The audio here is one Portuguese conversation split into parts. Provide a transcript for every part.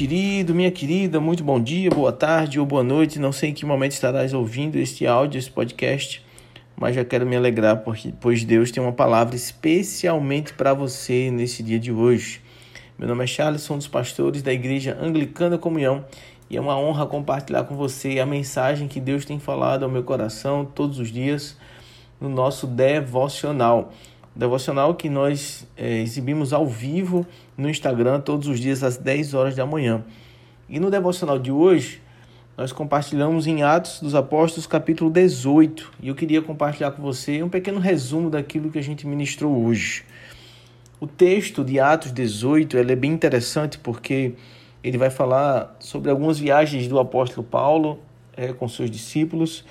querido, minha querida, muito bom dia, boa tarde ou boa noite. Não sei em que momento estarás ouvindo este áudio, este podcast, mas já quero me alegrar porque pois Deus tem uma palavra especialmente para você nesse dia de hoje. Meu nome é Charles, sou um dos pastores da Igreja Anglicana Comunhão e é uma honra compartilhar com você a mensagem que Deus tem falado ao meu coração todos os dias no nosso devocional devocional que nós é, exibimos ao vivo no Instagram todos os dias às 10 horas da manhã. E no devocional de hoje, nós compartilhamos em Atos dos Apóstolos, capítulo 18. E eu queria compartilhar com você um pequeno resumo daquilo que a gente ministrou hoje. O texto de Atos 18 é bem interessante porque ele vai falar sobre algumas viagens do apóstolo Paulo é, com seus discípulos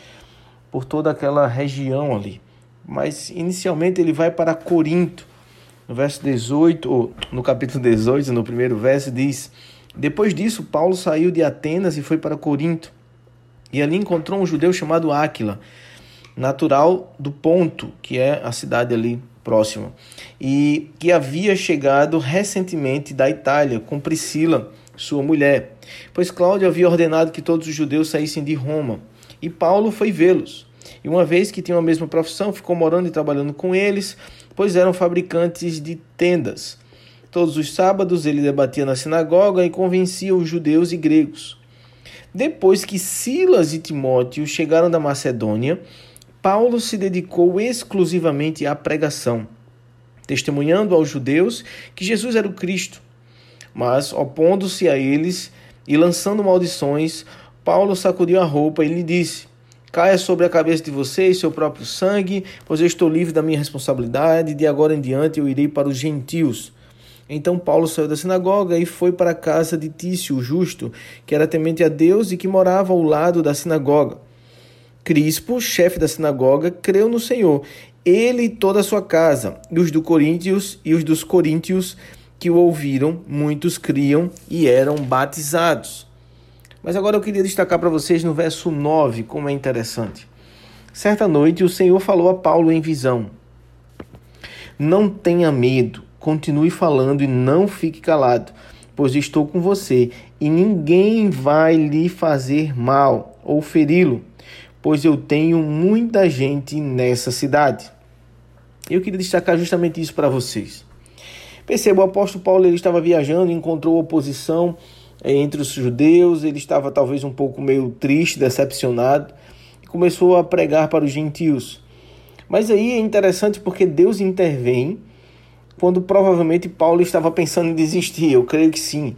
por toda aquela região ali mas inicialmente ele vai para Corinto. No verso 18, ou no capítulo 18, no primeiro verso, diz: Depois disso, Paulo saiu de Atenas e foi para Corinto. E ali encontrou um judeu chamado Áquila, natural do Ponto, que é a cidade ali próxima, e que havia chegado recentemente da Itália com Priscila, sua mulher, pois Cláudio havia ordenado que todos os judeus saíssem de Roma. E Paulo foi vê-los. E uma vez que tinham a mesma profissão, ficou morando e trabalhando com eles, pois eram fabricantes de tendas. Todos os sábados ele debatia na sinagoga e convencia os judeus e gregos. Depois que Silas e Timóteo chegaram da Macedônia, Paulo se dedicou exclusivamente à pregação, testemunhando aos judeus que Jesus era o Cristo. Mas, opondo-se a eles e lançando maldições, Paulo sacudiu a roupa e lhe disse: Caia sobre a cabeça de vocês seu próprio sangue, pois eu estou livre da minha responsabilidade, de agora em diante eu irei para os gentios. Então Paulo saiu da sinagoga e foi para a casa de Tício, o justo, que era temente a Deus e que morava ao lado da sinagoga. Crispo, chefe da sinagoga, creu no Senhor, ele e toda a sua casa, e os do Coríntios e os dos coríntios que o ouviram, muitos criam e eram batizados. Mas agora eu queria destacar para vocês no verso 9 como é interessante. Certa noite o Senhor falou a Paulo em visão: Não tenha medo, continue falando e não fique calado, pois estou com você e ninguém vai lhe fazer mal ou feri-lo, pois eu tenho muita gente nessa cidade. Eu queria destacar justamente isso para vocês. Perceba, o apóstolo Paulo ele estava viajando encontrou oposição entre os judeus, ele estava talvez um pouco meio triste, decepcionado, e começou a pregar para os gentios. Mas aí é interessante porque Deus intervém quando provavelmente Paulo estava pensando em desistir. Eu creio que sim,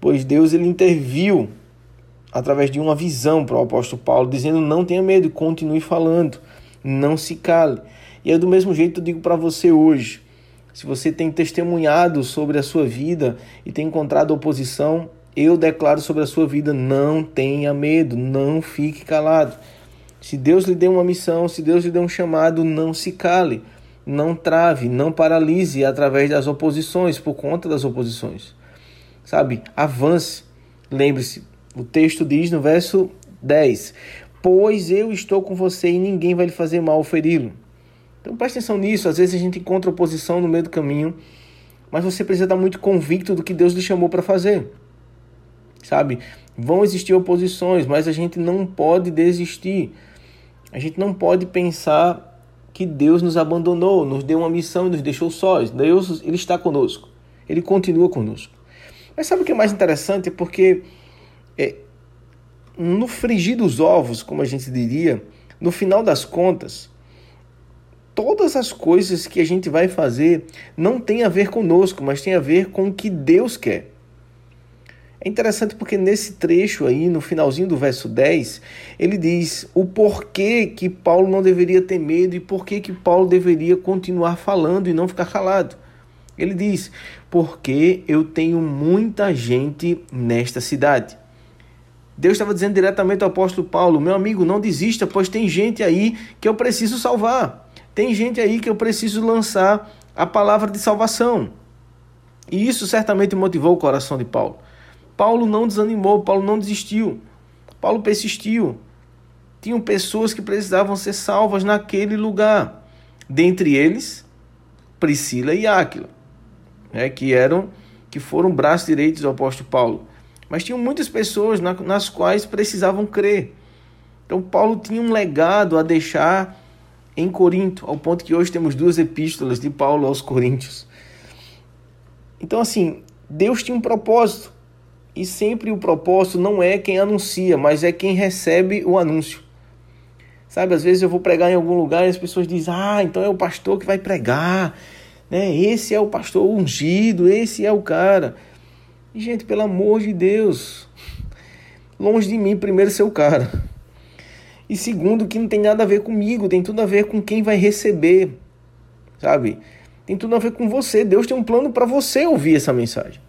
pois Deus ele interviu através de uma visão para o apóstolo Paulo, dizendo: não tenha medo, continue falando, não se cale. E é do mesmo jeito eu digo para você hoje. Se você tem testemunhado sobre a sua vida e tem encontrado oposição, eu declaro sobre a sua vida: não tenha medo, não fique calado. Se Deus lhe deu uma missão, se Deus lhe deu um chamado, não se cale, não trave, não paralise através das oposições, por conta das oposições. Sabe? Avance. Lembre-se, o texto diz no verso 10: Pois eu estou com você e ninguém vai lhe fazer mal ou feri-lo. Então preste atenção nisso. Às vezes a gente encontra oposição no meio do caminho, mas você precisa estar muito convicto do que Deus lhe chamou para fazer sabe? Vão existir oposições, mas a gente não pode desistir. A gente não pode pensar que Deus nos abandonou, nos deu uma missão e nos deixou sós. Deus, ele está conosco. Ele continua conosco. Mas sabe o que é mais interessante? É porque é, no frigir dos ovos, como a gente diria, no final das contas, todas as coisas que a gente vai fazer não tem a ver conosco, mas tem a ver com o que Deus quer. É interessante porque nesse trecho aí, no finalzinho do verso 10, ele diz o porquê que Paulo não deveria ter medo e porquê que Paulo deveria continuar falando e não ficar calado. Ele diz: Porque eu tenho muita gente nesta cidade. Deus estava dizendo diretamente ao apóstolo Paulo: Meu amigo, não desista, pois tem gente aí que eu preciso salvar. Tem gente aí que eu preciso lançar a palavra de salvação. E isso certamente motivou o coração de Paulo. Paulo não desanimou, Paulo não desistiu. Paulo persistiu. Tinham pessoas que precisavam ser salvas naquele lugar. Dentre eles, Priscila e Áquila, né, que eram que foram braços direitos do apóstolo Paulo. mas tinham muitas pessoas nas quais precisavam crer. Então Paulo tinha um legado a deixar em Corinto, ao ponto que hoje temos duas epístolas de Paulo aos Coríntios. Então assim, Deus tinha um propósito. E sempre o propósito não é quem anuncia, mas é quem recebe o anúncio. Sabe, às vezes eu vou pregar em algum lugar e as pessoas dizem: "Ah, então é o pastor que vai pregar" né? Esse é o pastor ungido, esse é o cara. E, gente, pelo amor de Deus, longe de mim, primeiro, ser o cara. E segundo, que não tem nada a ver comigo, tem tudo a ver com quem vai receber, sabe? Tem tudo a ver com você. Deus tem um plano para você ouvir essa mensagem.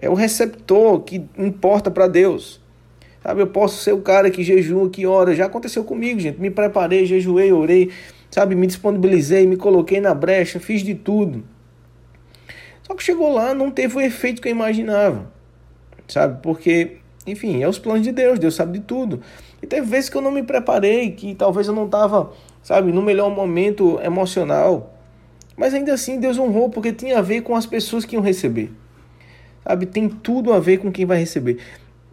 É o receptor que importa para Deus. Sabe, eu posso ser o cara que jejua, que ora. Já aconteceu comigo, gente. Me preparei, jejuei, orei sabe? Me disponibilizei, me coloquei na brecha, fiz de tudo. Só que chegou lá, não teve o efeito que eu imaginava, sabe? Porque, enfim, é os planos de Deus, Deus sabe de tudo. E teve vezes que eu não me preparei, que talvez eu não estava, sabe, no melhor momento emocional. Mas ainda assim Deus honrou, porque tinha a ver com as pessoas que iam receber. Sabe, tem tudo a ver com quem vai receber.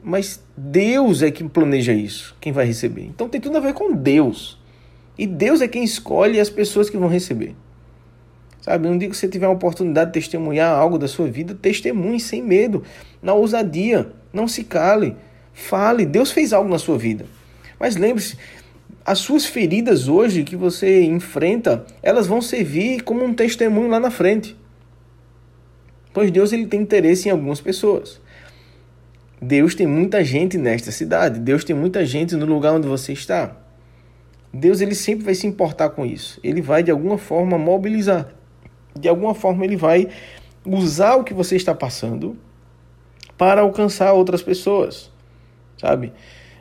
Mas Deus é quem planeja isso, quem vai receber. Então tem tudo a ver com Deus. E Deus é quem escolhe as pessoas que vão receber. Sabe, um dia que você tiver a oportunidade de testemunhar algo da sua vida, testemunhe sem medo, na ousadia, não se cale, fale. Deus fez algo na sua vida. Mas lembre-se, as suas feridas hoje que você enfrenta, elas vão servir como um testemunho lá na frente. Pois Deus ele tem interesse em algumas pessoas. Deus tem muita gente nesta cidade. Deus tem muita gente no lugar onde você está. Deus ele sempre vai se importar com isso. Ele vai de alguma forma mobilizar. De alguma forma ele vai usar o que você está passando para alcançar outras pessoas. Sabe?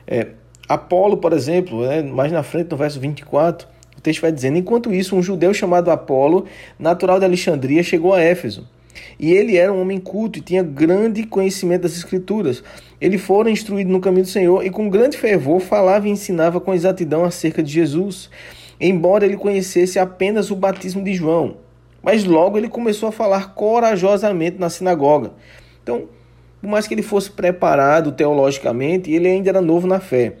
É, Apolo, por exemplo, né, mais na frente no verso 24, o texto vai dizendo: Enquanto isso, um judeu chamado Apolo, natural de Alexandria, chegou a Éfeso. E ele era um homem culto e tinha grande conhecimento das Escrituras. Ele fora instruído no caminho do Senhor e com grande fervor falava e ensinava com exatidão acerca de Jesus, embora ele conhecesse apenas o batismo de João. Mas logo ele começou a falar corajosamente na sinagoga. Então, por mais que ele fosse preparado teologicamente, ele ainda era novo na fé.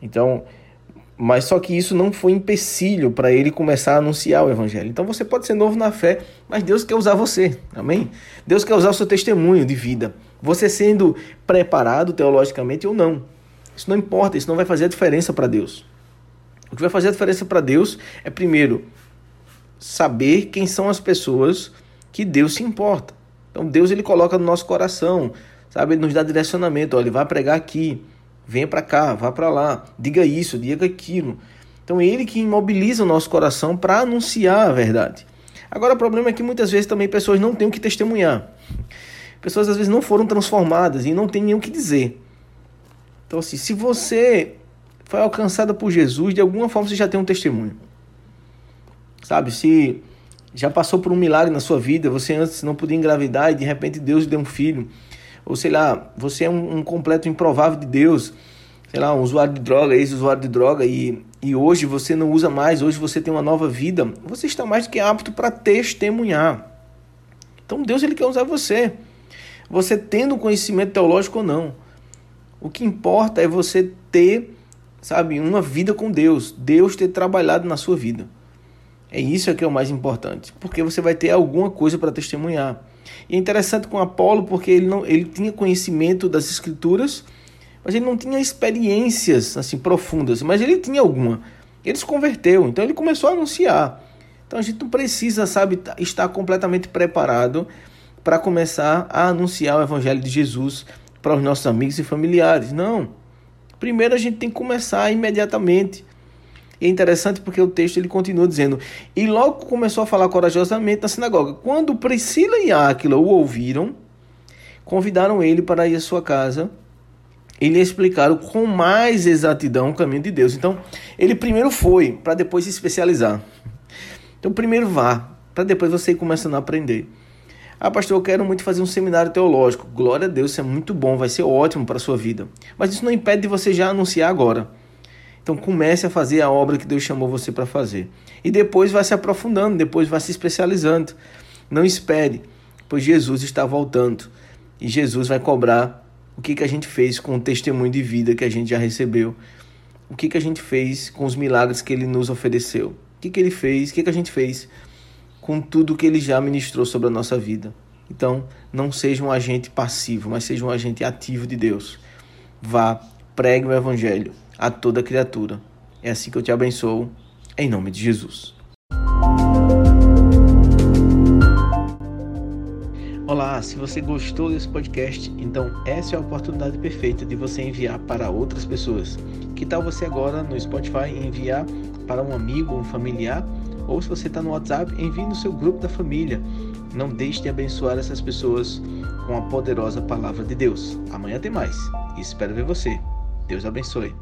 Então, mas só que isso não foi empecilho para ele começar a anunciar o evangelho. Então você pode ser novo na fé, mas Deus quer usar você. Amém? Deus quer usar o seu testemunho de vida. Você sendo preparado teologicamente ou não. Isso não importa, isso não vai fazer a diferença para Deus. O que vai fazer a diferença para Deus é primeiro saber quem são as pessoas que Deus se importa. Então Deus ele coloca no nosso coração, sabe? Ele nos dá direcionamento, olha, ele vai pregar aqui venha para cá, vá para lá, diga isso, diga aquilo. Então é ele que imobiliza o nosso coração para anunciar a verdade. Agora o problema é que muitas vezes também pessoas não têm o que testemunhar. Pessoas às vezes não foram transformadas e não têm nem o que dizer. Então assim, se você foi alcançada por Jesus, de alguma forma você já tem um testemunho. Sabe, se já passou por um milagre na sua vida, você antes não podia engravidar e de repente Deus lhe deu um filho ou sei lá, você é um, um completo improvável de Deus, sei lá, um usuário de droga, ex-usuário de droga, e, e hoje você não usa mais, hoje você tem uma nova vida, você está mais do que apto para testemunhar. Então Deus ele quer usar você, você tendo conhecimento teológico ou não. O que importa é você ter, sabe, uma vida com Deus, Deus ter trabalhado na sua vida. É isso que é o mais importante, porque você vai ter alguma coisa para testemunhar. E é interessante com Apolo porque ele, não, ele tinha conhecimento das escrituras, mas ele não tinha experiências assim profundas, mas ele tinha alguma. Ele se converteu, então ele começou a anunciar. Então a gente não precisa, sabe, estar completamente preparado para começar a anunciar o evangelho de Jesus para os nossos amigos e familiares. Não. Primeiro a gente tem que começar imediatamente. E é interessante porque o texto ele continua dizendo: E logo começou a falar corajosamente na sinagoga. Quando Priscila e Áquila o ouviram, convidaram ele para ir à sua casa e lhe explicaram com mais exatidão o caminho de Deus. Então, ele primeiro foi para depois se especializar. Então, primeiro vá, para depois você ir começando a aprender. Ah, pastor, eu quero muito fazer um seminário teológico. Glória a Deus, isso é muito bom, vai ser ótimo para a sua vida. Mas isso não impede de você já anunciar agora. Então comece a fazer a obra que Deus chamou você para fazer. E depois vai se aprofundando, depois vai se especializando. Não espere, pois Jesus está voltando. E Jesus vai cobrar O que, que a gente fez com o testemunho de vida que a gente já recebeu? O que, que a gente fez com os milagres que ele nos ofereceu? O que, que ele fez? O que, que a gente fez com tudo que ele já ministrou sobre a nossa vida? Então, não seja um agente passivo, mas seja um agente ativo de Deus. Vá, pregue o evangelho a toda criatura. É assim que eu te abençoo, em nome de Jesus. Olá, se você gostou desse podcast, então essa é a oportunidade perfeita de você enviar para outras pessoas. Que tal você agora no Spotify enviar para um amigo, um familiar? Ou se você está no WhatsApp, envie no seu grupo da família. Não deixe de abençoar essas pessoas com a poderosa palavra de Deus. Amanhã tem mais. Espero ver você. Deus abençoe.